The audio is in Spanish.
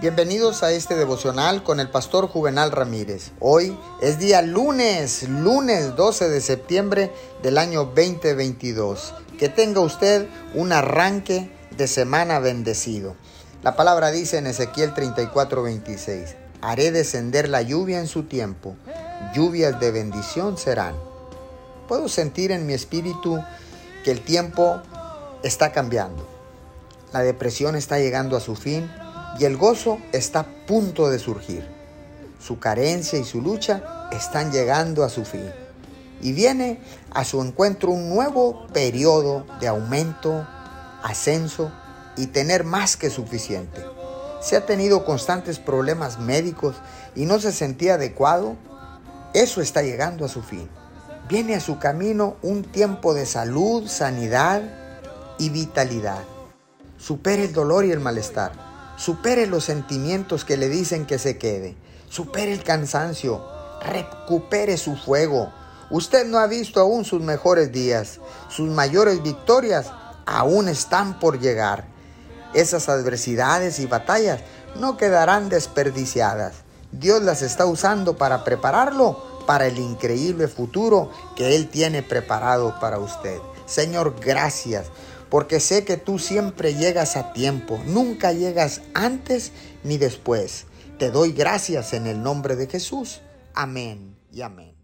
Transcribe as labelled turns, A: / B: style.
A: Bienvenidos a este devocional con el pastor Juvenal Ramírez. Hoy es día lunes, lunes 12 de septiembre del año 2022. Que tenga usted un arranque de semana bendecido. La palabra dice en Ezequiel 34:26, haré descender la lluvia en su tiempo, lluvias de bendición serán. Puedo sentir en mi espíritu que el tiempo está cambiando. La depresión está llegando a su fin y el gozo está a punto de surgir. Su carencia y su lucha están llegando a su fin. Y viene a su encuentro un nuevo periodo de aumento, ascenso y tener más que suficiente. Si ha tenido constantes problemas médicos y no se sentía adecuado, eso está llegando a su fin. Viene a su camino un tiempo de salud, sanidad y vitalidad. Supere el dolor y el malestar Supere los sentimientos que le dicen que se quede. Supere el cansancio. Recupere su fuego. Usted no ha visto aún sus mejores días. Sus mayores victorias aún están por llegar. Esas adversidades y batallas no quedarán desperdiciadas. Dios las está usando para prepararlo para el increíble futuro que Él tiene preparado para usted. Señor, gracias porque sé que tú siempre llegas a tiempo, nunca llegas antes ni después. Te doy gracias en el nombre de Jesús. Amén y amén.